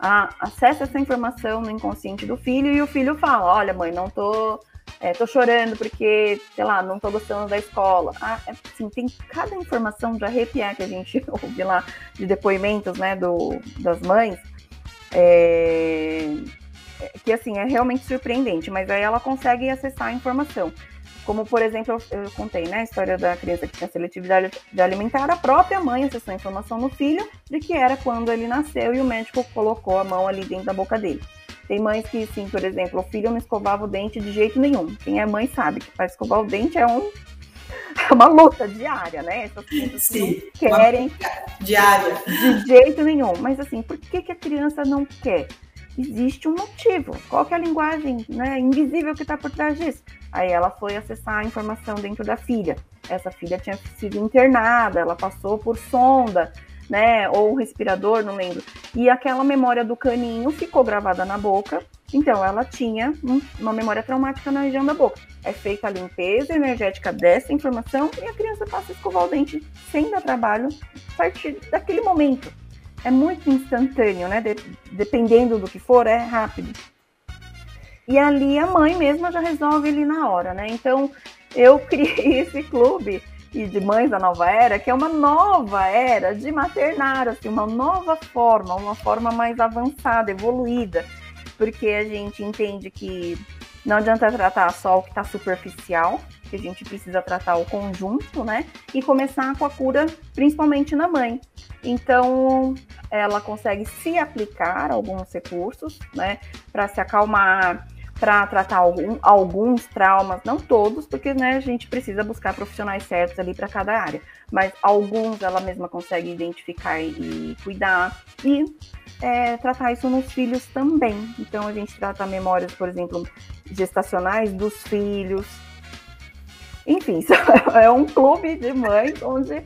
Ah, acessa essa informação no inconsciente do filho e o filho fala, olha, mãe, não tô, é, tô chorando porque, sei lá, não tô gostando da escola. Ah, é, assim, tem cada informação de arrepiar que a gente ouve lá de depoimentos, né, do, das mães, é, que assim é realmente surpreendente, mas aí ela consegue acessar a informação. Como, por exemplo, eu, eu contei né, a história da criança que tinha seletividade de alimentar, a própria mãe acessou a informação no filho de que era quando ele nasceu e o médico colocou a mão ali dentro da boca dele. Tem mães que, sim, por exemplo, o filho não escovava o dente de jeito nenhum. Quem é mãe sabe que para escovar o dente é um é uma luta diária, né? Essas crianças Sim, não querem diária de jeito nenhum. Mas assim, por que, que a criança não quer? Existe um motivo. Qual que é a linguagem né, invisível que está por trás disso? Aí ela foi acessar a informação dentro da filha. Essa filha tinha sido internada, ela passou por sonda, né? Ou respirador, não lembro. E aquela memória do caninho ficou gravada na boca então, ela tinha uma memória traumática na região da boca. É feita a limpeza energética dessa informação e a criança passa a escovar o dente sem dar trabalho a partir daquele momento. É muito instantâneo, né? De, dependendo do que for, é rápido. E ali a mãe mesma já resolve ali na hora, né? Então, eu criei esse clube e de mães da nova era, que é uma nova era de maternar, assim, uma nova forma, uma forma mais avançada, evoluída porque a gente entende que não adianta tratar só o que está superficial, que a gente precisa tratar o conjunto, né? E começar com a cura, principalmente na mãe. Então, ela consegue se aplicar alguns recursos, né? Para se acalmar, para tratar algum, alguns traumas, não todos, porque né, a gente precisa buscar profissionais certos ali para cada área, mas alguns ela mesma consegue identificar e cuidar e é, tratar isso nos filhos também. Então a gente trata memórias, por exemplo, gestacionais dos filhos. Enfim, é um clube de mães onde,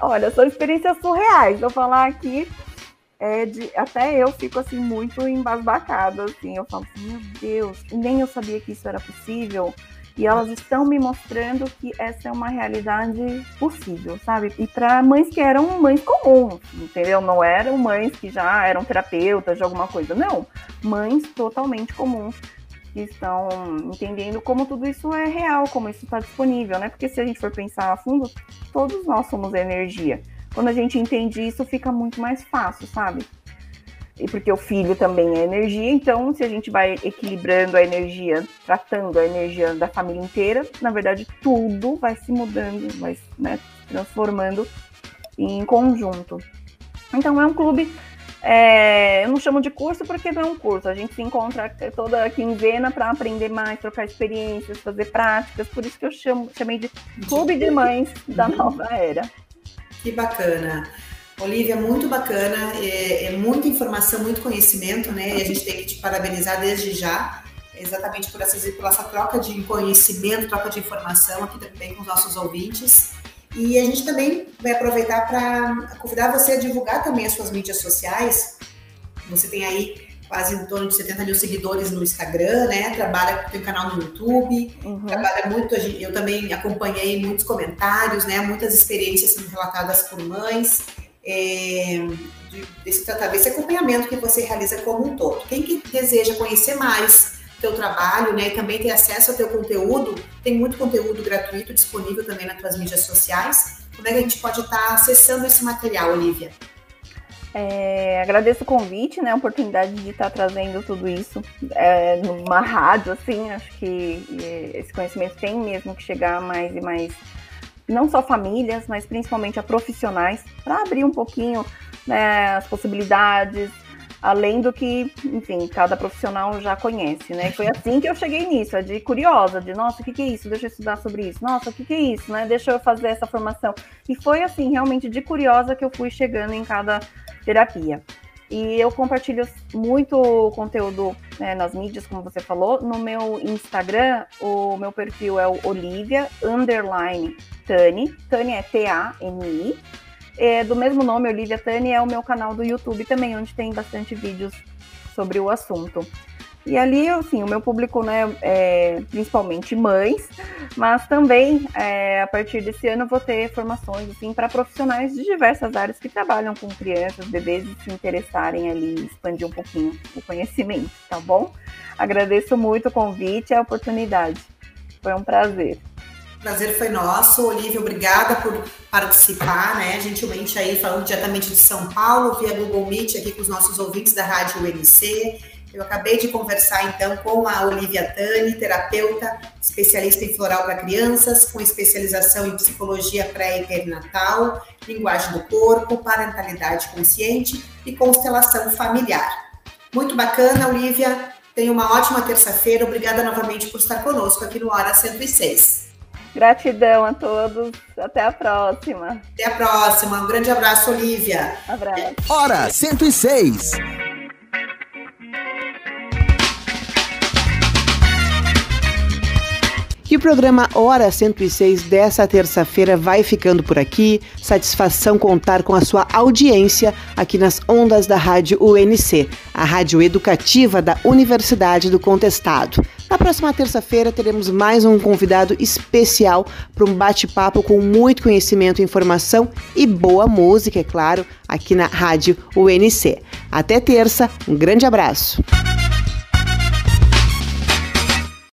olha, são experiências surreais. Vou falar aqui é de, até eu fico assim muito embasbacada, assim, eu falo assim, meu Deus, nem eu sabia que isso era possível. E elas estão me mostrando que essa é uma realidade possível, sabe? E para mães que eram mães comuns, entendeu? Não eram mães que já eram terapeutas de alguma coisa, não. Mães totalmente comuns que estão entendendo como tudo isso é real, como isso está disponível, né? Porque se a gente for pensar a fundo, todos nós somos energia. Quando a gente entende isso, fica muito mais fácil, sabe? E porque o filho também é energia, então se a gente vai equilibrando a energia, tratando a energia da família inteira, na verdade tudo vai se mudando, vai né, transformando em conjunto. Então é um clube, é, eu não chamo de curso porque não é um curso, a gente se encontra toda quinzena para aprender mais, trocar experiências, fazer práticas, por isso que eu chamo, chamei de Clube de Mães da Nova Era. Que bacana. Olivia, muito bacana, é, é, muita informação, muito conhecimento, né? E a gente tem que te parabenizar desde já, exatamente por por essa troca de conhecimento, troca de informação aqui também com os nossos ouvintes. E a gente também vai aproveitar para convidar você a divulgar também as suas mídias sociais. Você tem aí quase em torno de 70 mil seguidores no Instagram, né? Trabalha, tem um canal no YouTube, uhum. trabalha muito. Eu também acompanhei muitos comentários, né? Muitas experiências sendo relatadas por mães é, de, desse tratamento, esse acompanhamento que você realiza como um todo. Quem que deseja conhecer mais teu trabalho, né, e também ter acesso ao teu conteúdo, tem muito conteúdo gratuito disponível também nas tuas mídias sociais. Como é que a gente pode estar acessando esse material, Olivia? É, agradeço o convite, né, a oportunidade de estar trazendo tudo isso é, numa rádio, assim, acho que esse conhecimento tem mesmo que chegar mais e mais não só famílias, mas principalmente a profissionais, para abrir um pouquinho né, as possibilidades, além do que, enfim, cada profissional já conhece, né? Foi assim que eu cheguei nisso, é de curiosa, de nossa, o que, que é isso? Deixa eu estudar sobre isso. Nossa, o que, que é isso, né? Deixa eu fazer essa formação. E foi assim, realmente de curiosa que eu fui chegando em cada terapia. E eu compartilho muito conteúdo né, nas mídias, como você falou. No meu Instagram, o meu perfil é o Olivia Underline Tani. Tani é T-A-N-I. É, do mesmo nome, Olivia Tani, é o meu canal do YouTube também, onde tem bastante vídeos sobre o assunto. E ali, assim, o meu público, né, é principalmente mães, mas também, é, a partir desse ano, vou ter formações, assim, para profissionais de diversas áreas que trabalham com crianças, bebês e se interessarem ali, expandir um pouquinho o conhecimento, tá bom? Agradeço muito o convite e a oportunidade. Foi um prazer. Prazer foi nosso. Olivia, obrigada por participar, né? Gentilmente aí, falando diretamente de São Paulo, via Google Meet aqui com os nossos ouvintes da Rádio UNC. Eu acabei de conversar então com a Olivia Tani, terapeuta, especialista em floral para crianças, com especialização em psicologia pré e perinatal, linguagem do corpo, parentalidade consciente e constelação familiar. Muito bacana, Olivia. Tenha uma ótima terça-feira. Obrigada novamente por estar conosco aqui no Hora 106. Gratidão a todos. Até a próxima. Até a próxima. Um grande abraço, Olivia. Abraço. Hora 106. E o programa Hora 106 dessa terça-feira vai ficando por aqui. Satisfação contar com a sua audiência aqui nas ondas da Rádio UNC, a rádio educativa da Universidade do Contestado. Na próxima terça-feira teremos mais um convidado especial para um bate-papo com muito conhecimento, informação e boa música, é claro, aqui na Rádio UNC. Até terça, um grande abraço.